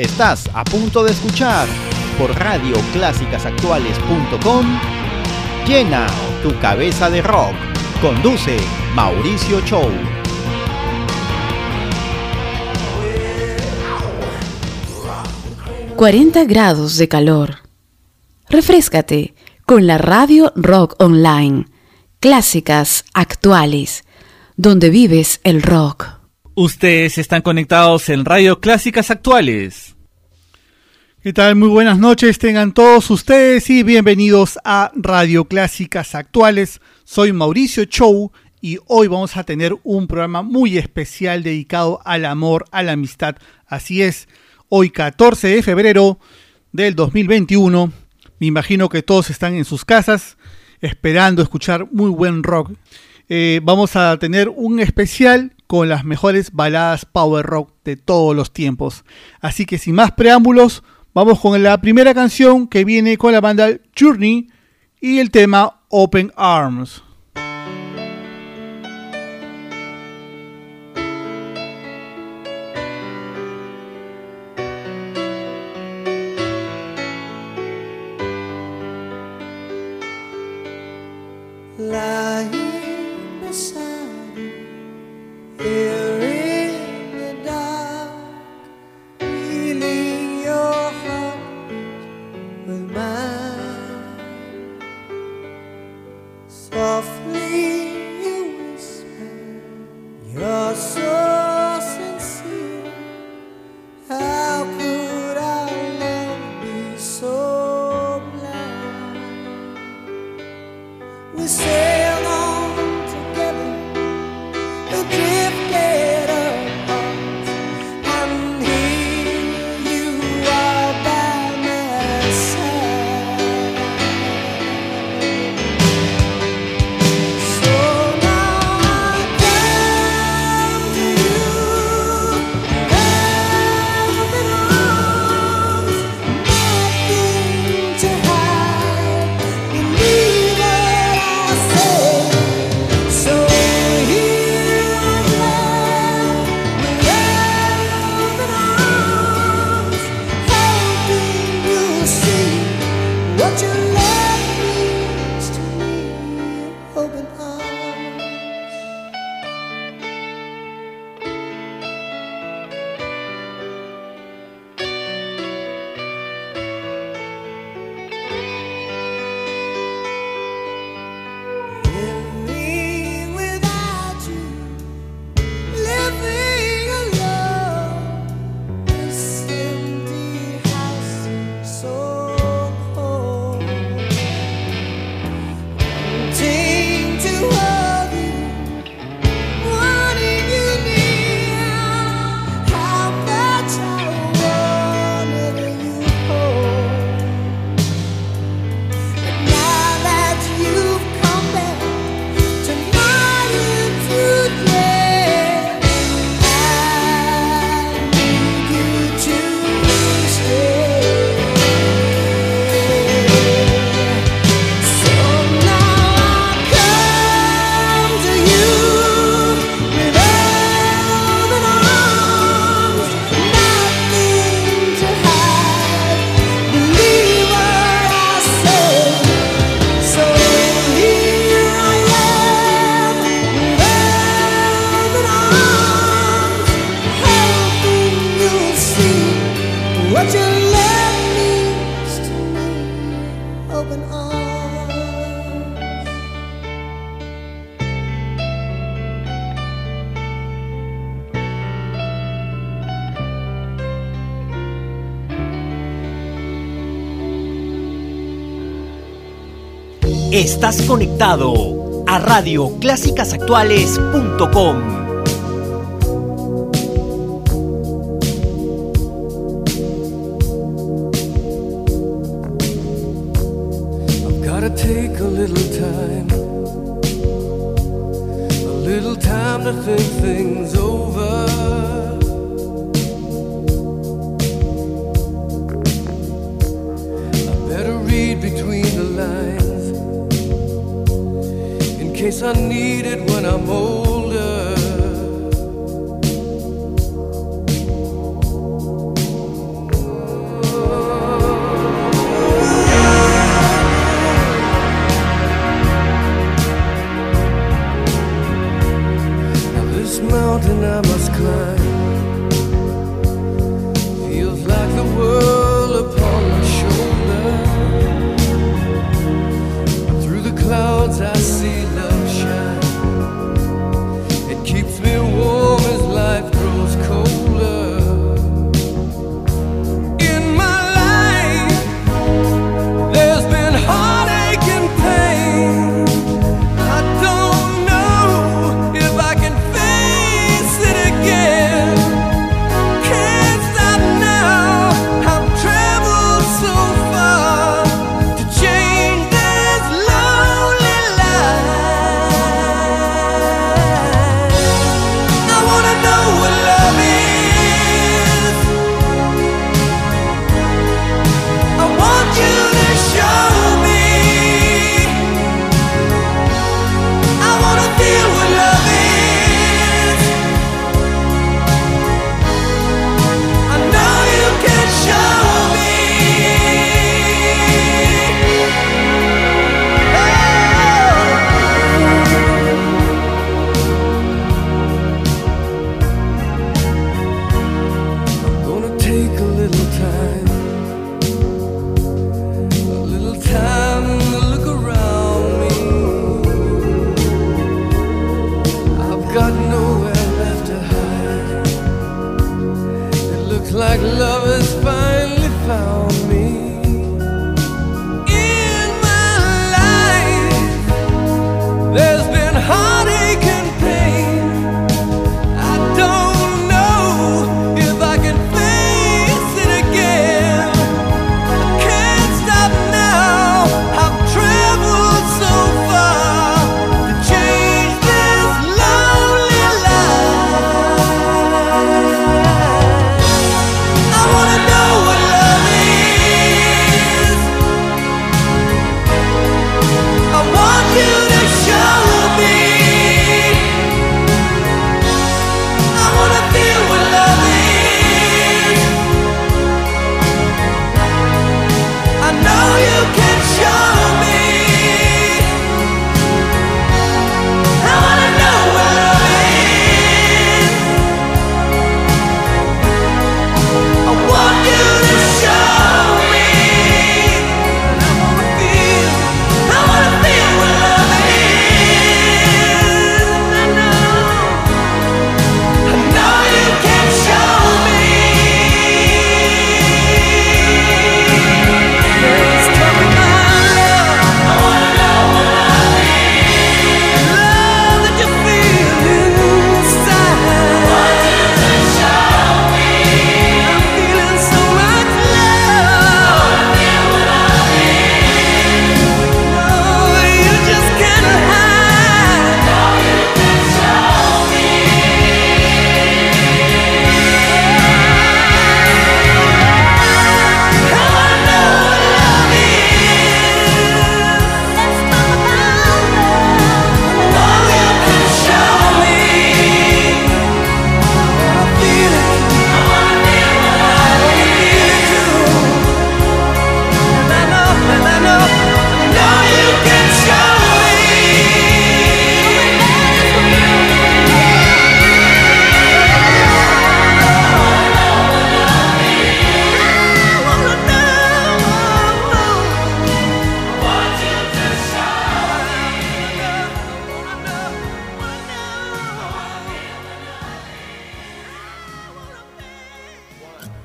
Estás a punto de escuchar por radioclásicasactuales.com Llena tu cabeza de rock. Conduce Mauricio Chow. ...40 grados de calor. Refrescate con la Radio Rock Online. Clásicas actuales. Donde vives el rock. Ustedes están conectados en Radio Clásicas Actuales. ¿Qué tal? Muy buenas noches, tengan todos ustedes y bienvenidos a Radio Clásicas Actuales. Soy Mauricio Chow y hoy vamos a tener un programa muy especial dedicado al amor, a la amistad. Así es, hoy 14 de febrero del 2021, me imagino que todos están en sus casas esperando escuchar muy buen rock. Eh, vamos a tener un especial con las mejores baladas power rock de todos los tiempos. Así que sin más preámbulos, Vamos con la primera canción que viene con la banda Journey y el tema Open Arms. Estás conectado a radioclásicasactuales.com.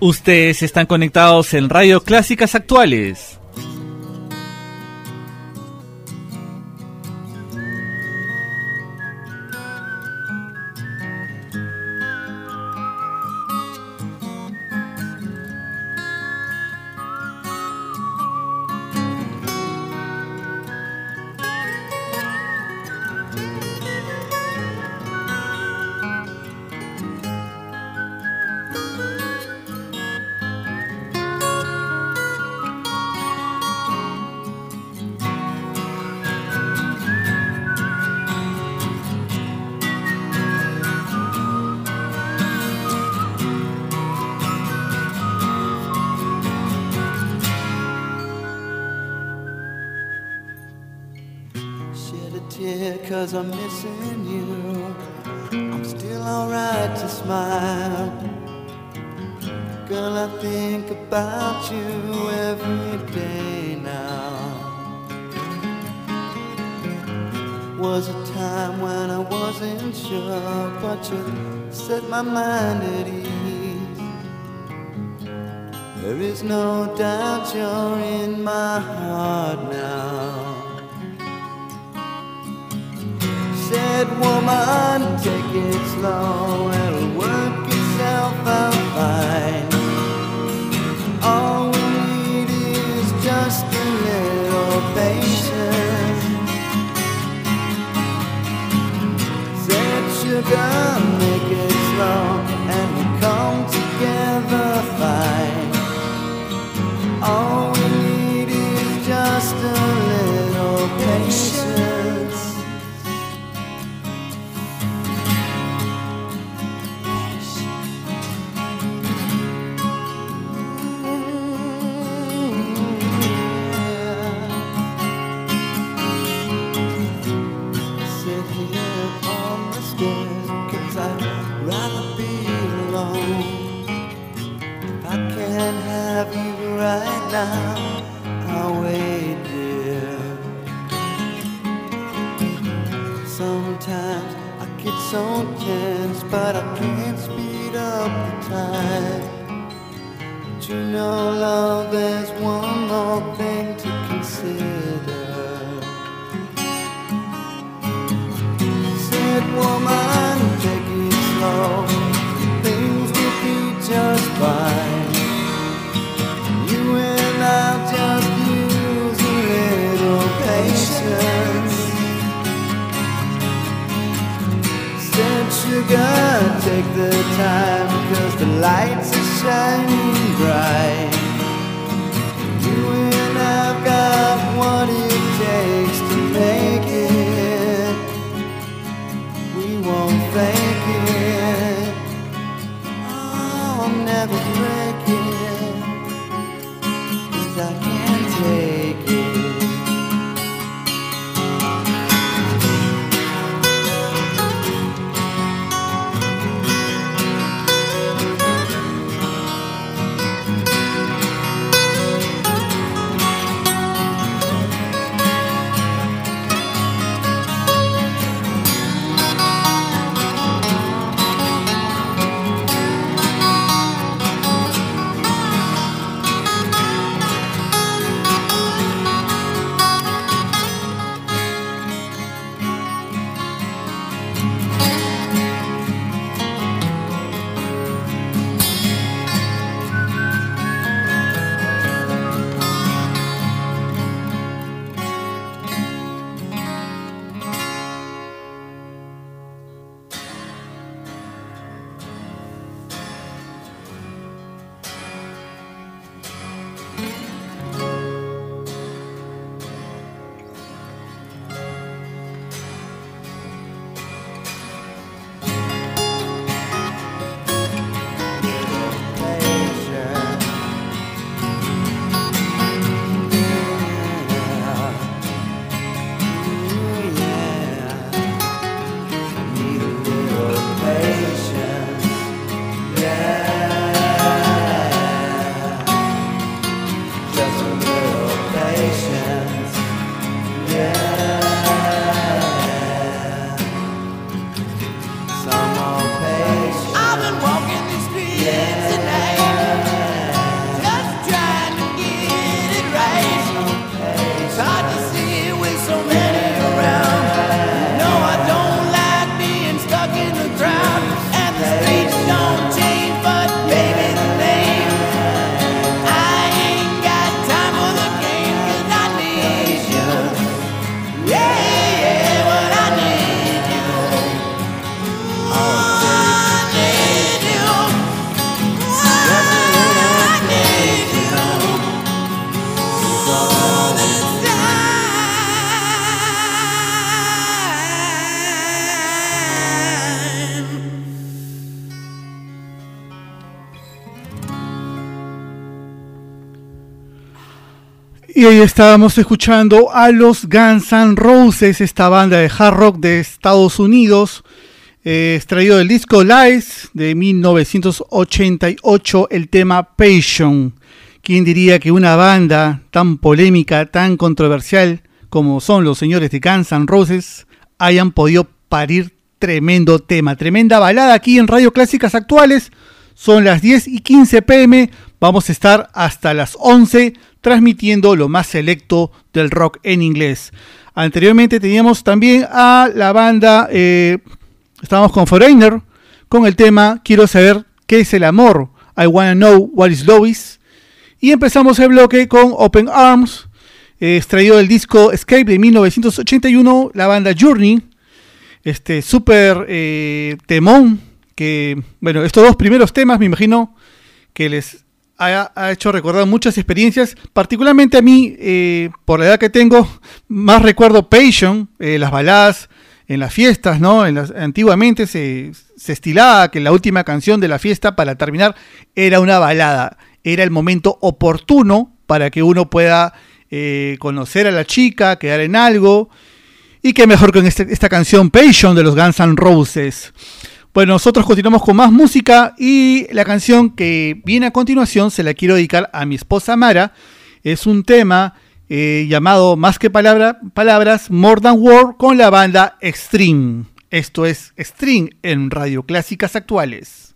Ustedes están conectados en Radio Clásicas Actuales. Sugar, make it slow and we come together fine. Now, I'll wait, dear. Sometimes I get so tense, but I can't speed up the time. But you know, love, there's one more thing to consider. Sugar, take the time because the lights are shining bright. You and I've got what Y estábamos escuchando a los Guns N' Roses, esta banda de hard rock de Estados Unidos, eh, extraído del disco Lies de 1988, el tema Passion. ¿Quién diría que una banda tan polémica, tan controversial como son los señores de Guns N' Roses hayan podido parir tremendo tema, tremenda balada aquí en Radio Clásicas Actuales? Son las 10 y 15 pm, vamos a estar hasta las 11 transmitiendo lo más selecto del rock en inglés. Anteriormente teníamos también a la banda, eh, estábamos con Foreigner, con el tema Quiero saber qué es el amor, I Wanna Know What is Love Is. Y empezamos el bloque con Open Arms, eh, extraído del disco Escape de 1981, la banda Journey, este super eh, temón, que, bueno, estos dos primeros temas me imagino que les ha, hecho recordar muchas experiencias, particularmente a mí, eh, por la edad que tengo, más recuerdo Passion, eh, las baladas en las fiestas, ¿no? En las, antiguamente se, se estilaba que la última canción de la fiesta para terminar era una balada, era el momento oportuno para que uno pueda eh, conocer a la chica, quedar en algo, y que mejor con este- esta canción Passion de los Guns N' Roses. Bueno, nosotros continuamos con más música y la canción que viene a continuación se la quiero dedicar a mi esposa Mara. Es un tema eh, llamado Más que palabra, Palabras, More Than Word con la banda Extreme. Esto es String en Radio Clásicas Actuales.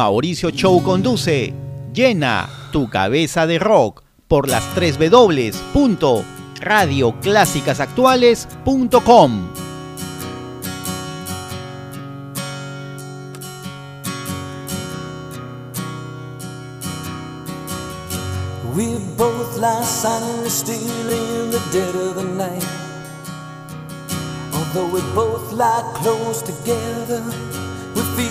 Mauricio Show conduce Llena tu cabeza de rock por las 3 www.radioclásicasactuales.com. We both lie silently still in the dead of the night. Although we both lie close together,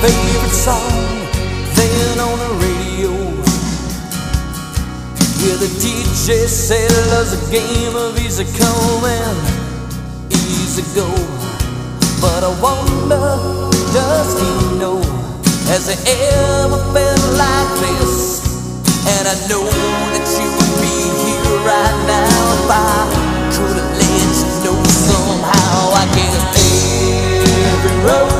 Favorite song then on the radio. Yeah, the DJ said love's a game of easy come and easy go. But I wonder, does he know? Has he ever felt like this? And I know that you would be here right now if I could have let you know somehow. I guess every rose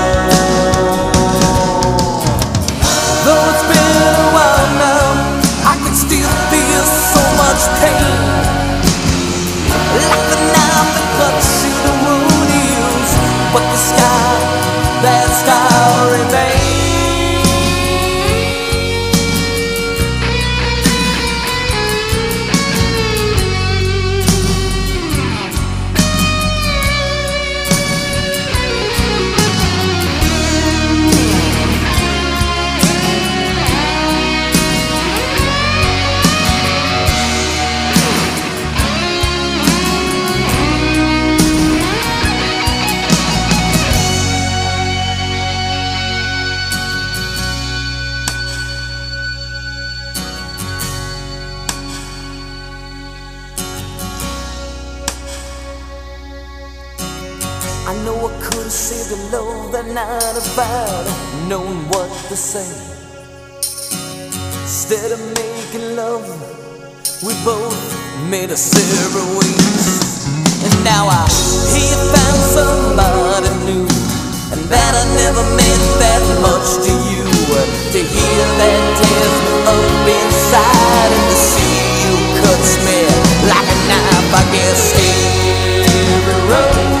Know I could have saved the love that night if I'd known what to say. Instead of making love, we both made a separate ways. And now I hear found somebody new, and that I never meant that much to you. To hear that tears me up inside, and to see you cuts me like a knife. I guess every rose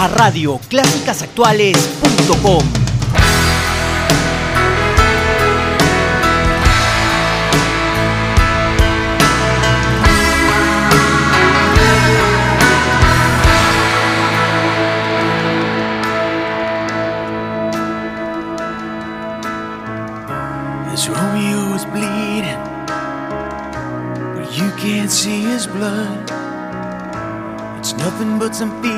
a radioclásicasactuales.com. As Romeo is bleeding, but you can't see his blood. It's nothing but some feelings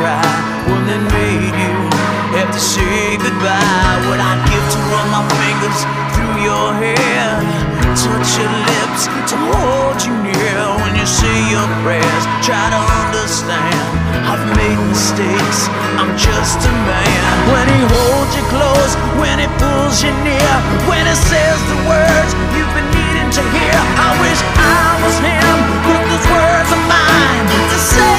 One that made you have to say goodbye. What I'd give to run my fingers through your hair, touch your lips to hold you near when you say your prayers. Try to understand. I've made mistakes. I'm just a man. When he holds you close, when he pulls you near, when he says the words you've been needing to hear. I wish I was him with those words of mine to say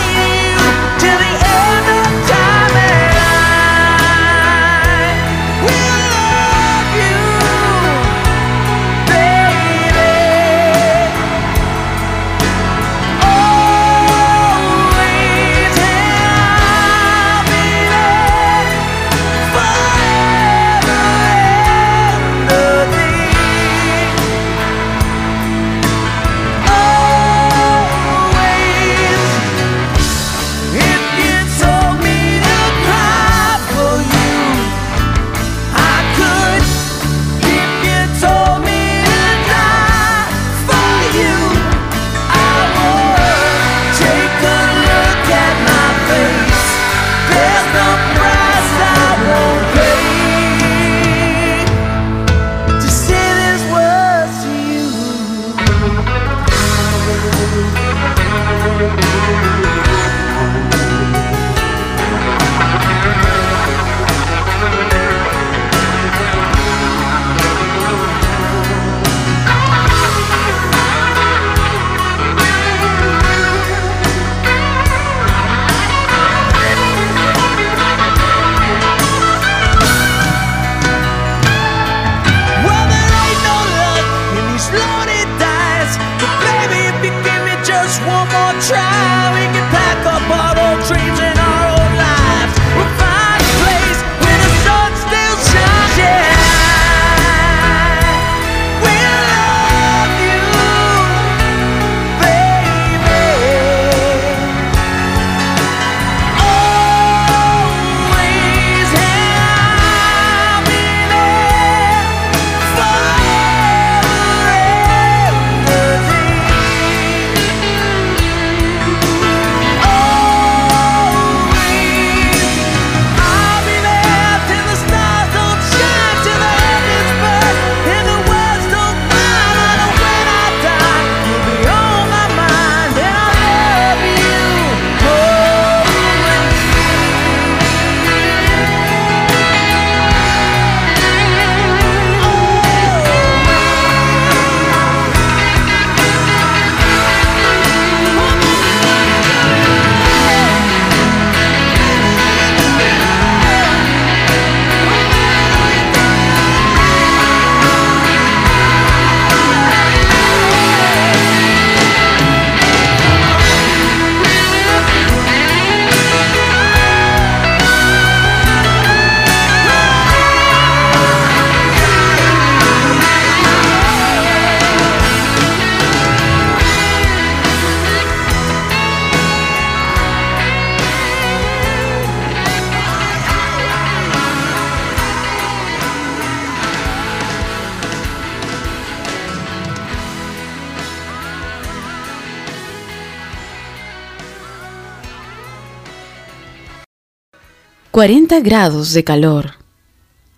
40 grados de calor.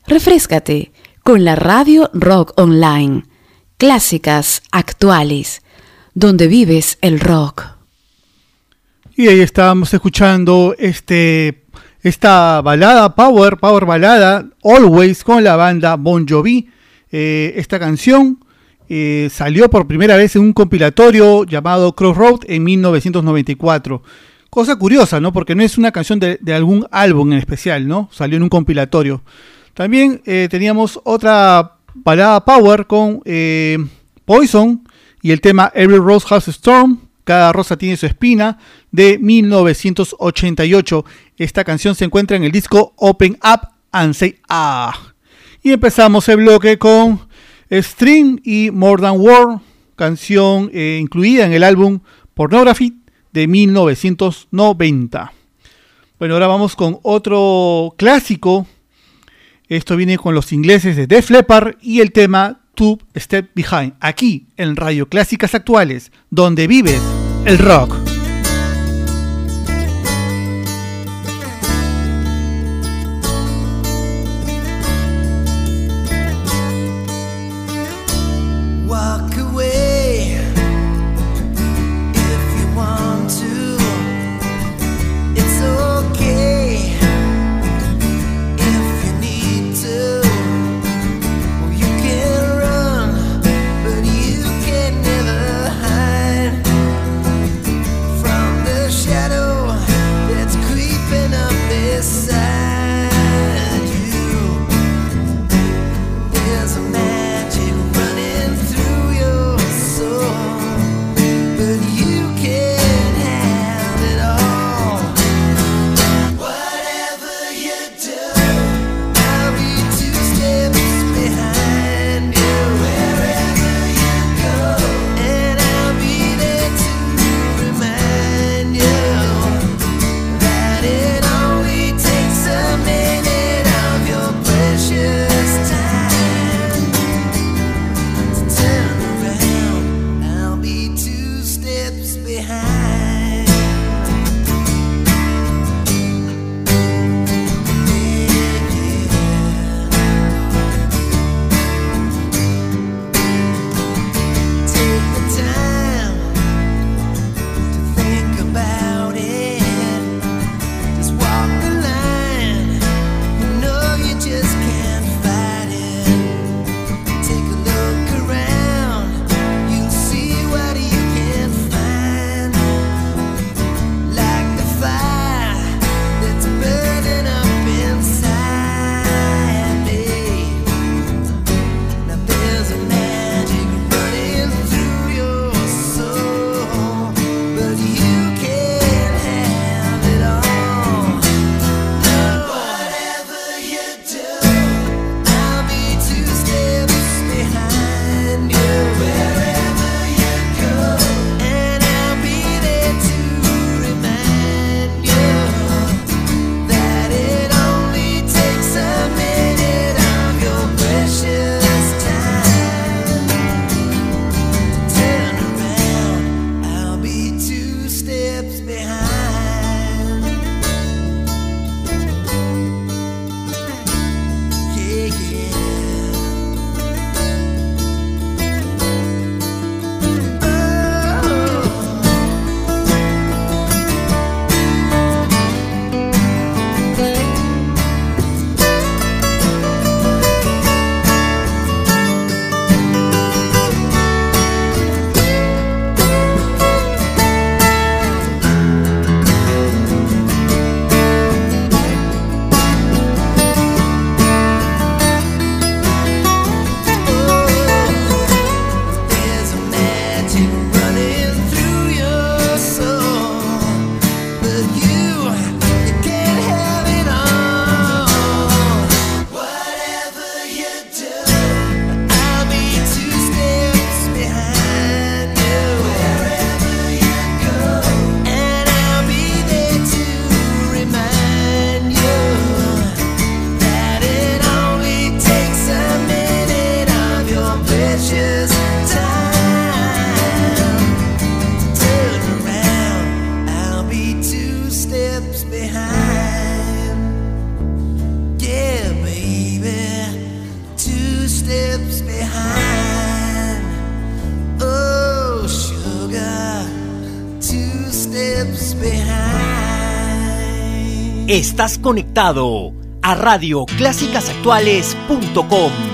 Refrescate con la radio Rock Online. Clásicas actuales, donde vives el rock. Y ahí estábamos escuchando este, esta balada, Power, Power Balada, Always, con la banda Bon Jovi. Eh, esta canción eh, salió por primera vez en un compilatorio llamado Crossroad en 1994. Cosa curiosa, ¿no? Porque no es una canción de, algún álbum en especial, ¿no? Salió en un compilatorio. También eh, teníamos otra balada Power con eh, Poison y el tema Every Rose Has a Storm. Cada rosa tiene su espina de 1988. Esta canción se encuentra en el disco Open Up and Say Ah. Y empezamos el bloque con String y More Than War, canción eh, incluida en el álbum Pornography de 1990. Bueno, ahora vamos con otro clásico. Esto viene con los ingleses de Def Leppard y el tema Two Step Behind, aquí en Radio Clásicas Actuales, donde vives el rock. Estás conectado a radioclásicasactuales.com.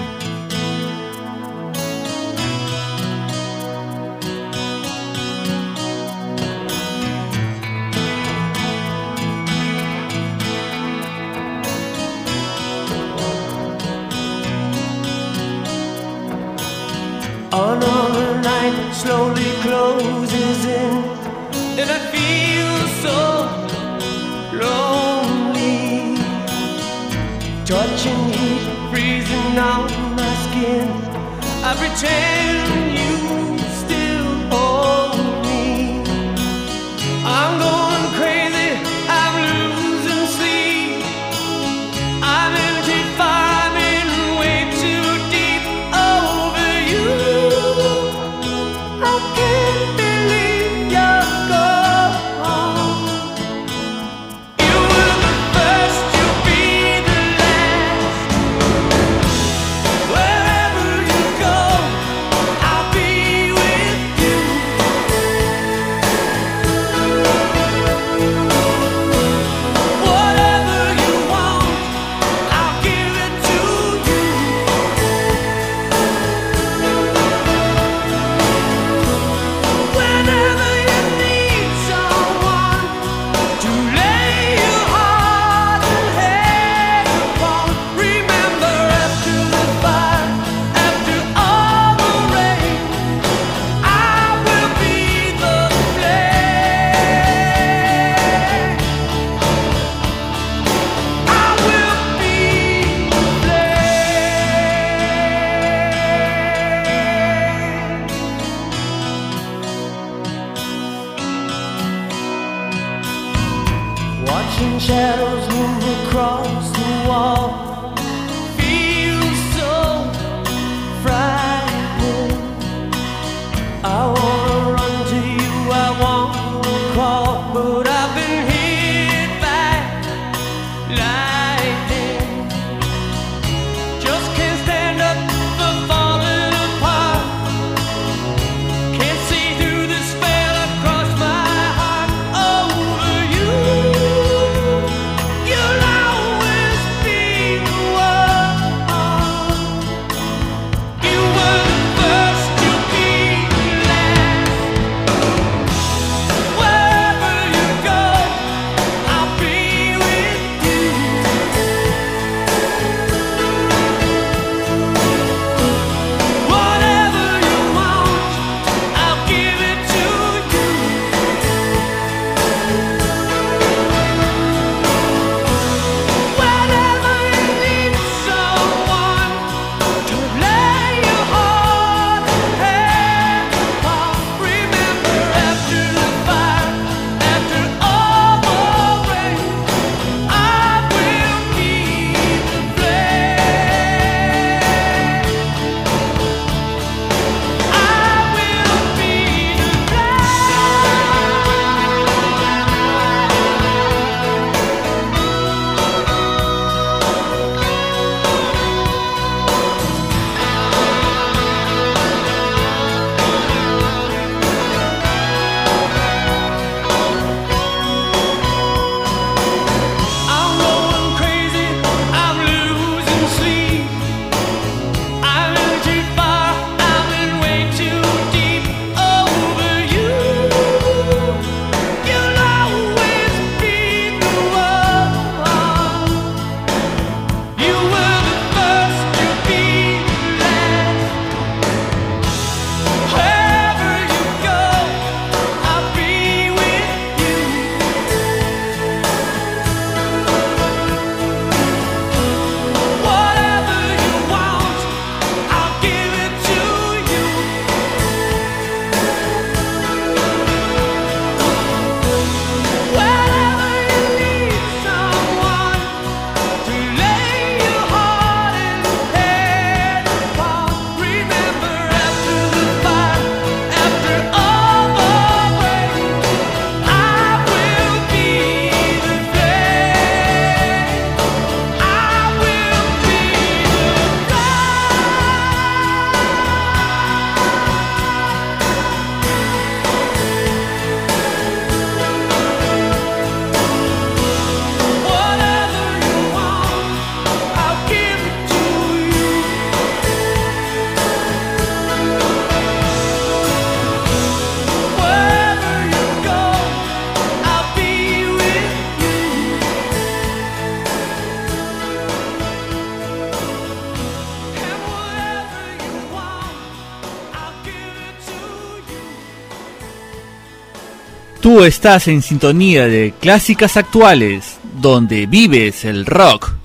Estás en sintonía de Clásicas Actuales, donde vives el rock.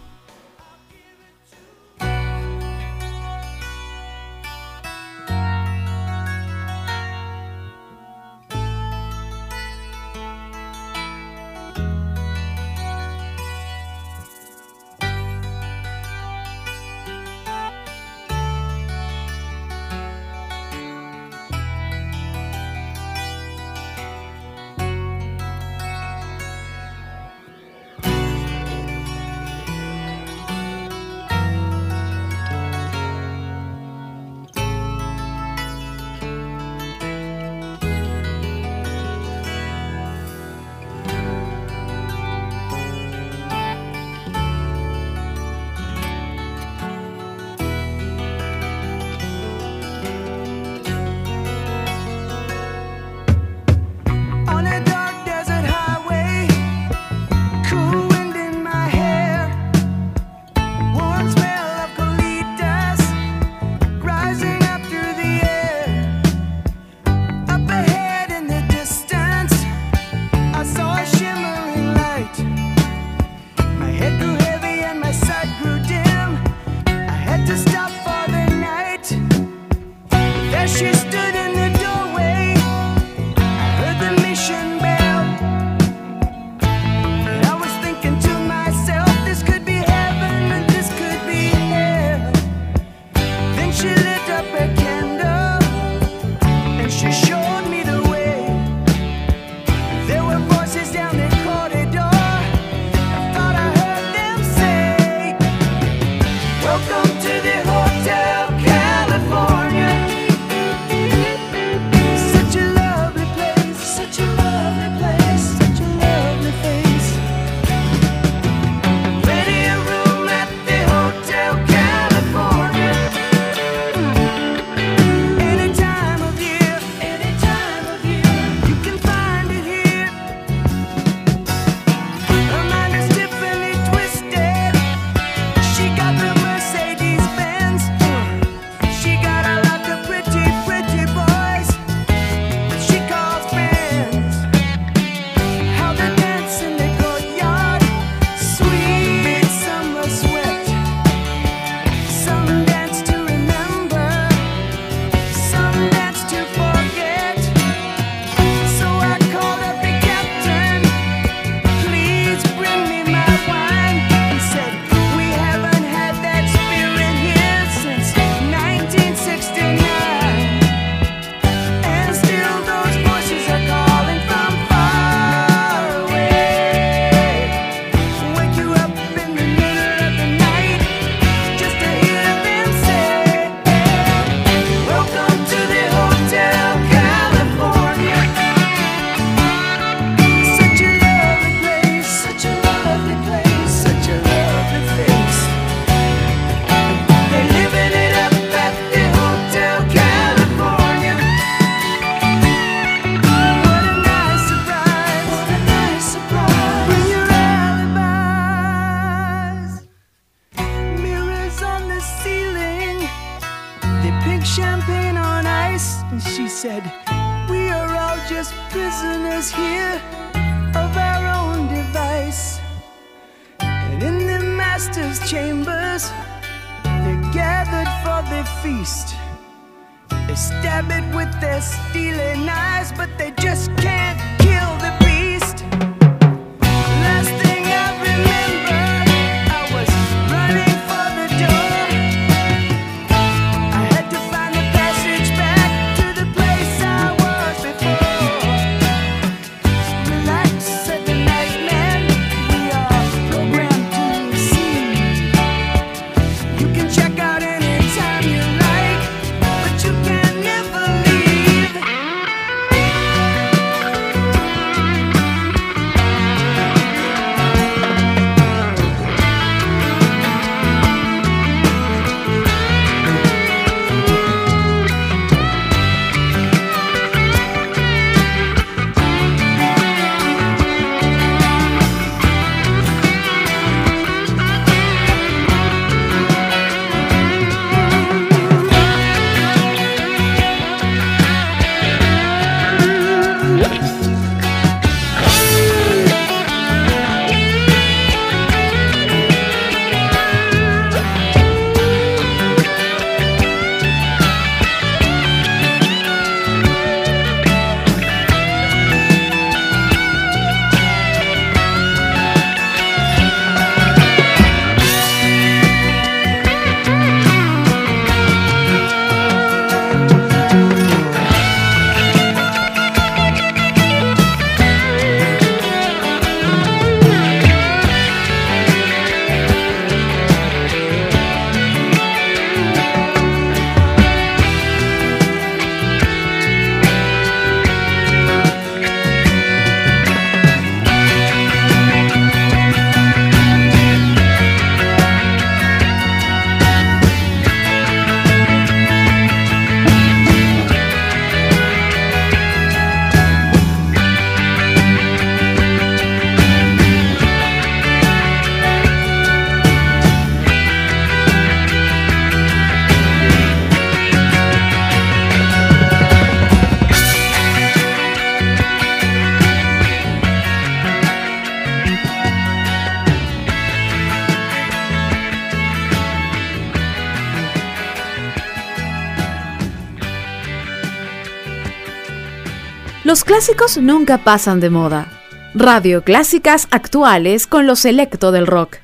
Clásicos nunca pasan de moda. Radio Clásicas Actuales con lo selecto del rock.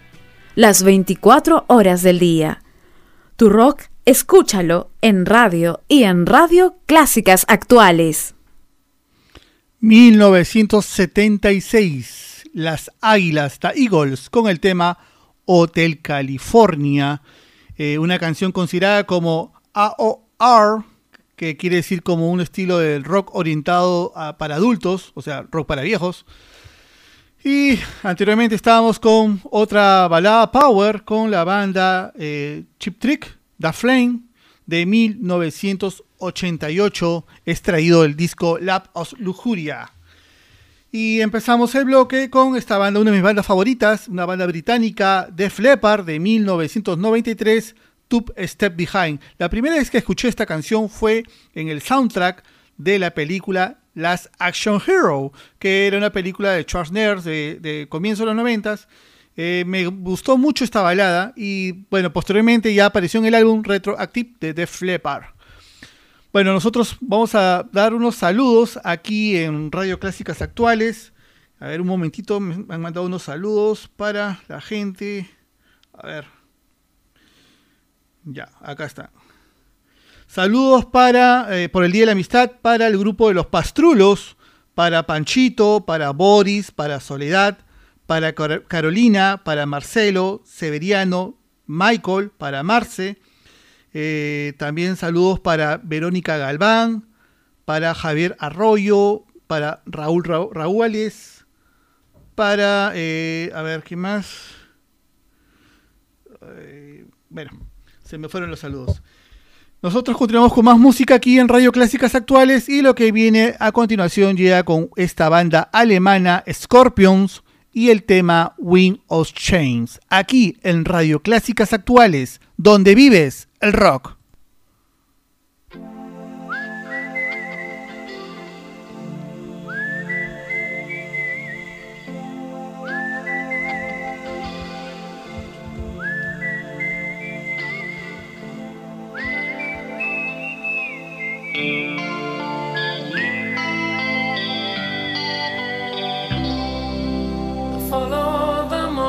Las 24 horas del día. Tu rock, escúchalo en radio y en Radio Clásicas Actuales. 1976, las Águilas, The Eagles, con el tema Hotel California, eh, una canción considerada como AOR, que quiere decir como un estilo del rock orientado para adultos, o sea, rock para viejos. Y anteriormente estábamos con otra balada power con la banda eh, Chip Trick, The Flame, de 1988, extraído del disco Lab of Lujuria. Y empezamos el bloque con esta banda, una de mis bandas favoritas, una banda británica, Def Leppard, de 1993, Two Step Behind. La primera vez que escuché esta canción fue en el soundtrack de la película Last Action Hero, que era una película de Schwarzenegger de, de comienzo de los noventas. Eh, me gustó mucho esta balada y bueno, posteriormente ya apareció en el álbum Retroactive de Def Leppard. Bueno, nosotros vamos a dar unos saludos aquí en Radio Clásicas Actuales. A ver, un momentito, me han mandado unos saludos para la gente. A ver. Ya, acá está. Saludos para eh, por el Día de la Amistad para el grupo de los Pastrulos, para Panchito, para Boris, para Soledad, para Car- Carolina, para Marcelo, Severiano, Michael, para Marce. Eh, también saludos para Verónica Galván, para Javier Arroyo, para Raúl Ra- Raúles, para, eh, a ver, ¿qué más? Bueno, se me fueron los saludos. Nosotros continuamos con más música aquí en Radio Clásicas Actuales y lo que viene a continuación llega con esta banda alemana Scorpions y el tema Wing of Chains, aquí en Radio Clásicas Actuales, donde vives el rock.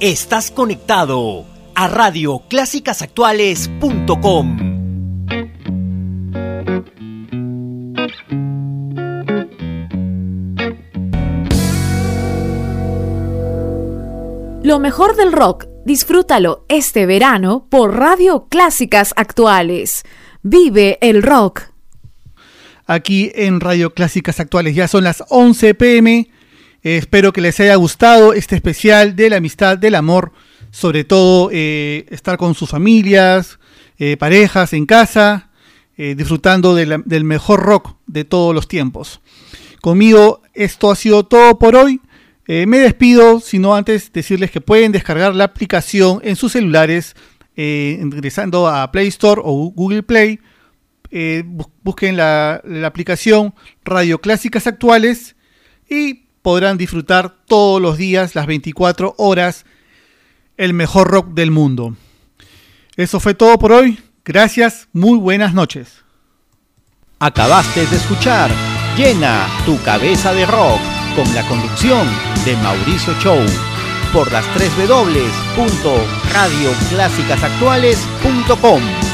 Estás conectado a radioclásicasactuales.com. Lo mejor del rock, disfrútalo este verano por Radio Clásicas Actuales. Vive el rock. aquí en Radio Clásicas Actuales. Ya son las 11 pm. Eh, espero que les haya gustado este especial de la amistad, del amor, sobre todo eh, estar con sus familias, eh, parejas en casa, disfrutando del mejor rock de todos los tiempos. Conmigo esto ha sido todo por hoy. Me despido, sino antes decirles que pueden descargar la aplicación en sus celulares ingresando a Play Store o Google Play bus- busquen la aplicación Radio Clásicas Actuales y podrán disfrutar todos los días, las 24 horas, el mejor rock del mundo. Eso fue todo por hoy. Gracias, muy buenas noches. Acabaste de escuchar Llena tu cabeza de rock con la conducción de Mauricio Chow por las 3 www.radioclásicasactuales.com.